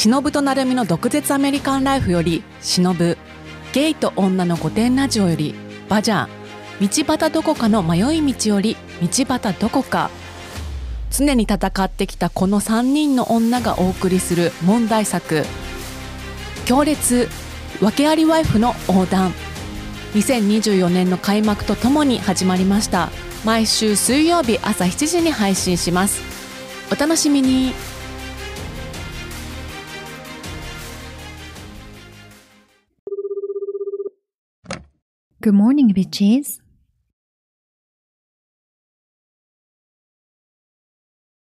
忍と成美の毒舌アメリカンライフより忍ゲイと女の御殿ラジオよりバジャー道端どこかの迷い道より道端どこか。常に戦ってきたこの3人の女がお送りする問題作。強烈訳ありワイフの横断。2024年の開幕とともに始まりました。毎週水曜日朝7時に配信します。お楽しみに。Good morning, bitches.